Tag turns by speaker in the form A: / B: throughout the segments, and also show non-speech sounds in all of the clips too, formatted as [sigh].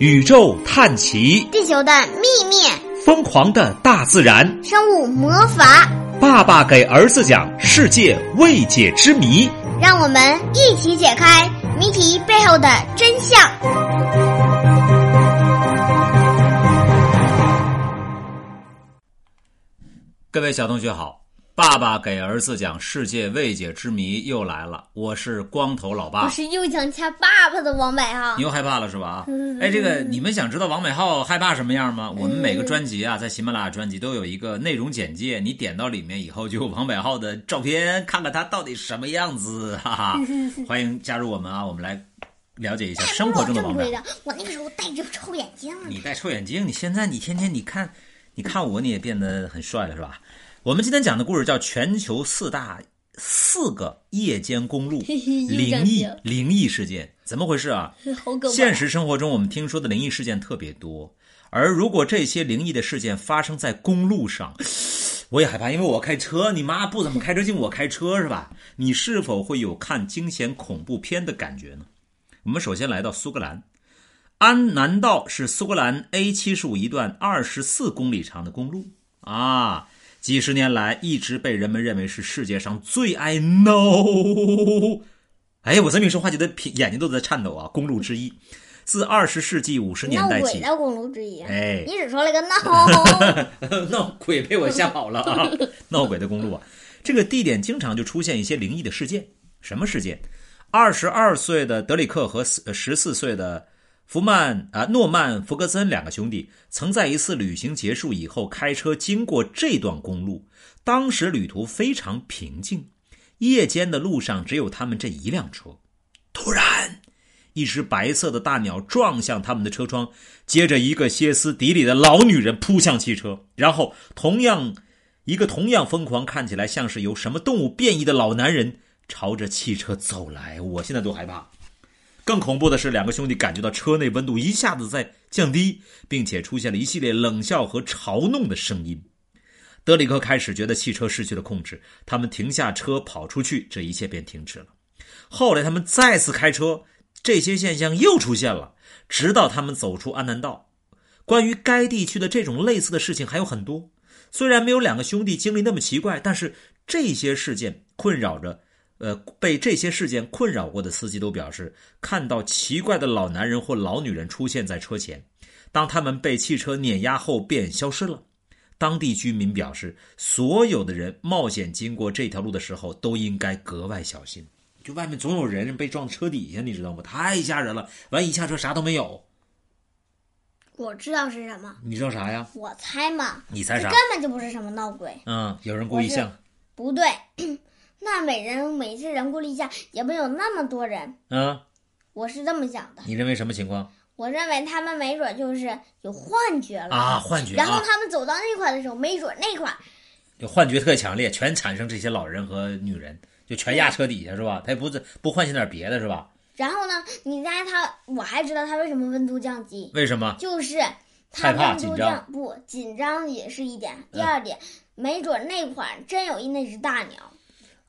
A: 宇宙探奇，
B: 地球的秘密，
A: 疯狂的大自然，
B: 生物魔法。
A: 爸爸给儿子讲世界未解之谜，
B: 让我们一起解开谜题背后的真相。
A: 各位小同学好。爸爸给儿子讲世界未解之谜又来了，我是光头老爸，
B: 我是又想掐爸爸的王美浩，
A: 你又害怕了是吧？哎，这个你们想知道王美浩害怕什么样吗？我们每个专辑啊，在喜马拉雅专辑都有一个内容简介，你点到里面以后就有王美浩的照片，看看他到底什么样子，[laughs] 哈哈！欢迎加入我们啊，我们来了解一下生活中的王。
B: 我那个时候戴着臭眼镜，
A: 你戴臭眼镜，你现在你天天你看，你看我你也变得很帅了是吧？我们今天讲的故事叫《全球四大四个夜间公路灵异灵异事件》，怎么回事啊？现实生活中，我们听说的灵异事件特别多，而如果这些灵异的事件发生在公路上，[sighs] 我也害怕，因为我开车，你妈不怎么开车，就我开车是吧？你是否会有看惊险恐怖片的感觉呢？我们首先来到苏格兰，安南道是苏格兰 A 七十五一段二十四公里长的公路啊。几十年来，一直被人们认为是世界上最爱 no。哎，我这么一说话，觉得眼睛都在颤抖啊！公路之一，自二十世纪五十年代起，
B: 闹鬼的公路之一。
A: 哎，
B: 你只说了个闹，[laughs]
A: 闹鬼被我吓跑了啊！[laughs] 闹鬼的公路啊，这个地点经常就出现一些灵异的事件。什么事件？二十二岁的德里克和十四岁的。福曼啊，诺曼·福格森两个兄弟曾在一次旅行结束以后开车经过这段公路。当时旅途非常平静，夜间的路上只有他们这一辆车。突然，一只白色的大鸟撞向他们的车窗，接着一个歇斯底里的老女人扑向汽车，然后同样一个同样疯狂、看起来像是由什么动物变异的老男人朝着汽车走来。我现在都害怕。更恐怖的是，两个兄弟感觉到车内温度一下子在降低，并且出现了一系列冷笑和嘲弄的声音。德里克开始觉得汽车失去了控制，他们停下车跑出去，这一切便停止了。后来他们再次开车，这些现象又出现了，直到他们走出安南道。关于该地区的这种类似的事情还有很多，虽然没有两个兄弟经历那么奇怪，但是这些事件困扰着。呃，被这些事件困扰过的司机都表示，看到奇怪的老男人或老女人出现在车前，当他们被汽车碾压后便消失了。当地居民表示，所有的人冒险经过这条路的时候都应该格外小心，就外面总有人被撞车底下，你知道吗？太吓人了！完一下车啥都没有。
B: 我知道是什么，
A: 你知道啥呀？
B: 我猜嘛。
A: 你猜啥？
B: 根本就不是什么闹鬼。
A: 嗯，有人故意像。
B: 不对。那每人每次人过立下也没有那么多人，
A: 啊，
B: 我是这么想的。
A: 你认为什么情况？
B: 我认为他们没准就是有幻觉了
A: 啊，幻觉。
B: 然后他们走到那块的时候，没准那块
A: 就幻觉特强烈，全产生这些老人和女人，就全压车底下是吧？他也不是不唤醒点别的是吧？
B: 然后呢，你猜他，我还知道他为什么温度降低？
A: 为什么？
B: 就是
A: 害怕紧张，
B: 不紧张也是一点。第二点，没准那块真有一那只大鸟。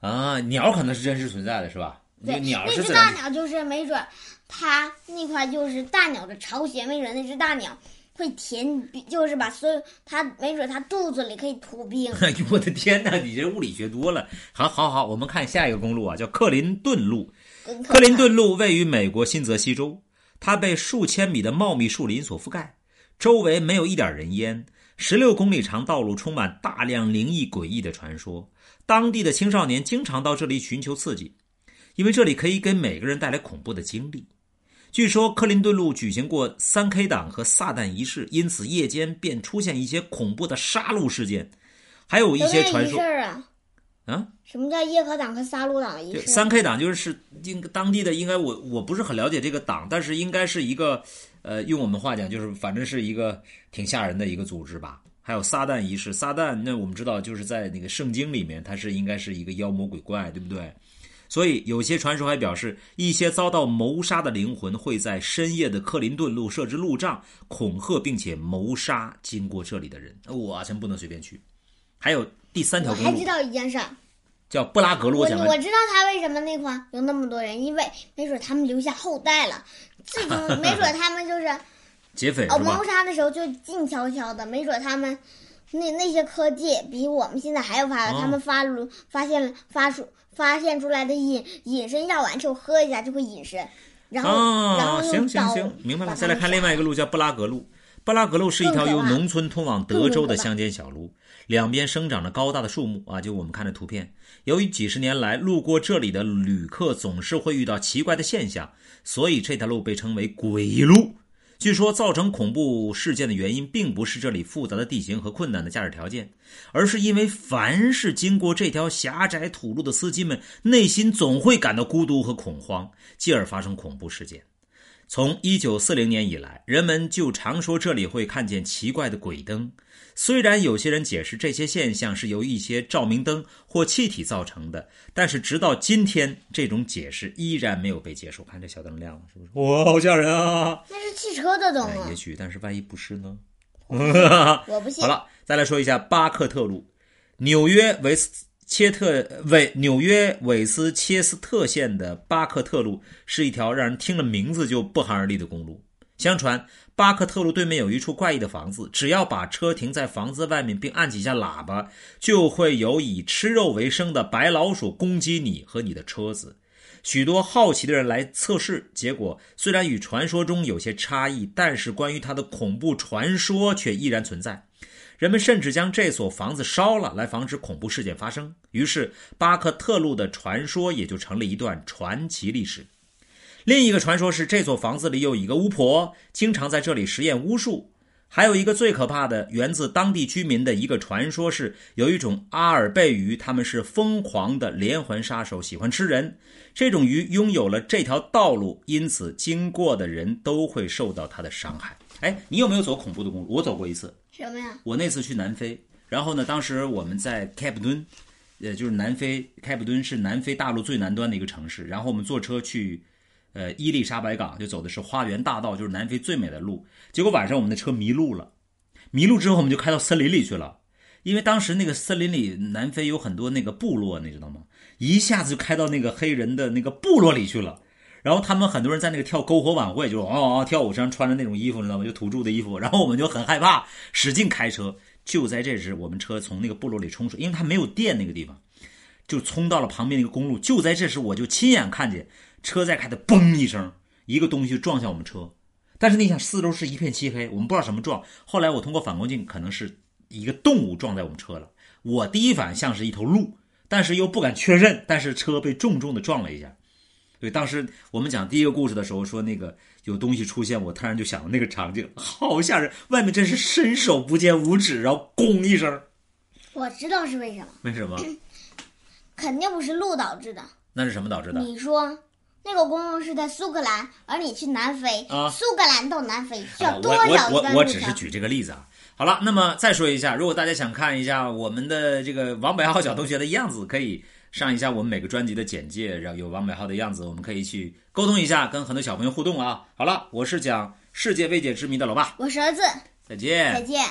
A: 啊，鸟可能是真实存在的，是吧？
B: 对，
A: 那
B: 只大鸟就是没准，它那块就是大鸟的巢穴，没准那只大鸟会填，就是把所有它没准它肚子里可以吐冰。[laughs]
A: 哎呦我的天哪，你这物理学多了。好，好，好，我们看下一个公路啊，叫克林顿路。克林顿路位于美国新泽西州，它被数千米的茂密树林所覆盖，周围没有一点人烟。十六公里长道路充满大量灵异诡异的传说。当地的青少年经常到这里寻求刺激，因为这里可以给每个人带来恐怖的经历。据说克林顿路举行过三 K 党和撒旦仪式，因此夜间便出现一些恐怖的杀戮事件，还有一些传说
B: 啊。
A: 啊？
B: 什么叫夜可党和杀戮党仪式？
A: 三 K 党就是应当地的，应该我我不是很了解这个党，但是应该是一个呃，用我们话讲就是反正是一个挺吓人的一个组织吧。还有撒旦仪式，撒旦那我们知道就是在那个圣经里面，它是应该是一个妖魔鬼怪，对不对？所以有些传说还表示，一些遭到谋杀的灵魂会在深夜的克林顿路设置路障，恐吓并且谋杀经过这里的人。我真不能随便去。还有第三条公路，
B: 还知道一件事，
A: 叫布拉格路。我
B: 我知道他为什么那块有那么多人，因为没准他们留下后代了，最终 [laughs] 没准他们就是。哦，
A: 劫匪是吧
B: 谋？杀的时候就静悄悄的，没准他们那那些科技比我们现在还要发达，
A: 哦
B: 他们发出发现了发出发现出来的隐隐身药丸就喝一下就会隐身，然后、然
A: 啊，
B: 后
A: 行行行，明白了。再来看另外一个路，叫布拉格路。布拉格路是一条由农村通往德州的乡间小路，两边生长着高大的树木啊，就我们看的图片。由于几十年来路过这里的旅客总是会遇到奇怪的现象，所以这条路被称为“鬼路”。据说造成恐怖事件的原因，并不是这里复杂的地形和困难的驾驶条件，而是因为凡是经过这条狭窄土路的司机们，内心总会感到孤独和恐慌，继而发生恐怖事件。从一九四零年以来，人们就常说这里会看见奇怪的鬼灯。虽然有些人解释这些现象是由一些照明灯或气体造成的，但是直到今天，这种解释依然没有被接受。看这小灯亮了，是不是？哇，好吓人啊！
B: 那是汽车的灯啊
A: 哎，也，许，但是万一不是呢？
B: 我不信 [laughs]
A: 好。了，再来说一下巴克特路，纽约维斯切特韦纽约韦斯切斯特县的巴克特路是一条让人听了名字就不寒而栗的公路。相传，巴克特路对面有一处怪异的房子，只要把车停在房子外面并按几下喇叭，就会有以吃肉为生的白老鼠攻击你和你的车子。许多好奇的人来测试，结果虽然与传说中有些差异，但是关于它的恐怖传说却依然存在。人们甚至将这所房子烧了，来防止恐怖事件发生。于是，巴克特路的传说也就成了一段传奇历史。另一个传说是，这座房子里有一个巫婆，经常在这里实验巫术。还有一个最可怕的，源自当地居民的一个传说是，有一种阿尔贝鱼，它们是疯狂的连环杀手，喜欢吃人。这种鱼拥有了这条道路，因此经过的人都会受到它的伤害。哎，你有没有走恐怖的公路？我走过一次。
B: 什么呀？
A: 我那次去南非，然后呢，当时我们在开普敦，呃，就是南非开普敦是南非大陆最南端的一个城市，然后我们坐车去，呃，伊丽莎白港，就走的是花园大道，就是南非最美的路。结果晚上我们的车迷路了，迷路之后我们就开到森林里去了，因为当时那个森林里南非有很多那个部落，你知道吗？一下子就开到那个黑人的那个部落里去了。然后他们很多人在那个跳篝火晚会，就哦哦跳舞，身上穿着那种衣服，你知道吗？就土著的衣服。然后我们就很害怕，使劲开车。就在这时，我们车从那个部落里冲出，因为它没有电，那个地方就冲到了旁边那个公路。就在这时，我就亲眼看见车在开的嘣一声，一个东西撞向我们车。但是你想，四周是一片漆黑，我们不知道什么撞。后来我通过反光镜，可能是一个动物撞在我们车了。我第一反应像是一头鹿，但是又不敢确认。但是车被重重的撞了一下。对，当时我们讲第一个故事的时候，说那个有东西出现，我突然就想到那个场景，好吓人！外面真是伸手不见五指，然后咣一声，
B: 我知道是为什么，
A: 为什么？[laughs]
B: 肯定不是路导致的。
A: 那是什么导致的？
B: 你说那个公路是在苏格兰，而你去南非，
A: 啊
B: 苏格兰到南非需
A: 啊
B: 要多
A: 我
B: 少
A: 我我我
B: 一段路程？
A: 只是举这个例子啊。好了，那么再说一下，如果大家想看一下我们的这个王百浩小同学的样子，可以上一下我们每个专辑的简介，然后有王百浩的样子，我们可以去沟通一下，跟很多小朋友互动啊。好了，我是讲世界未解之谜的老爸，
B: 我是儿子，
A: 再见
B: 再见。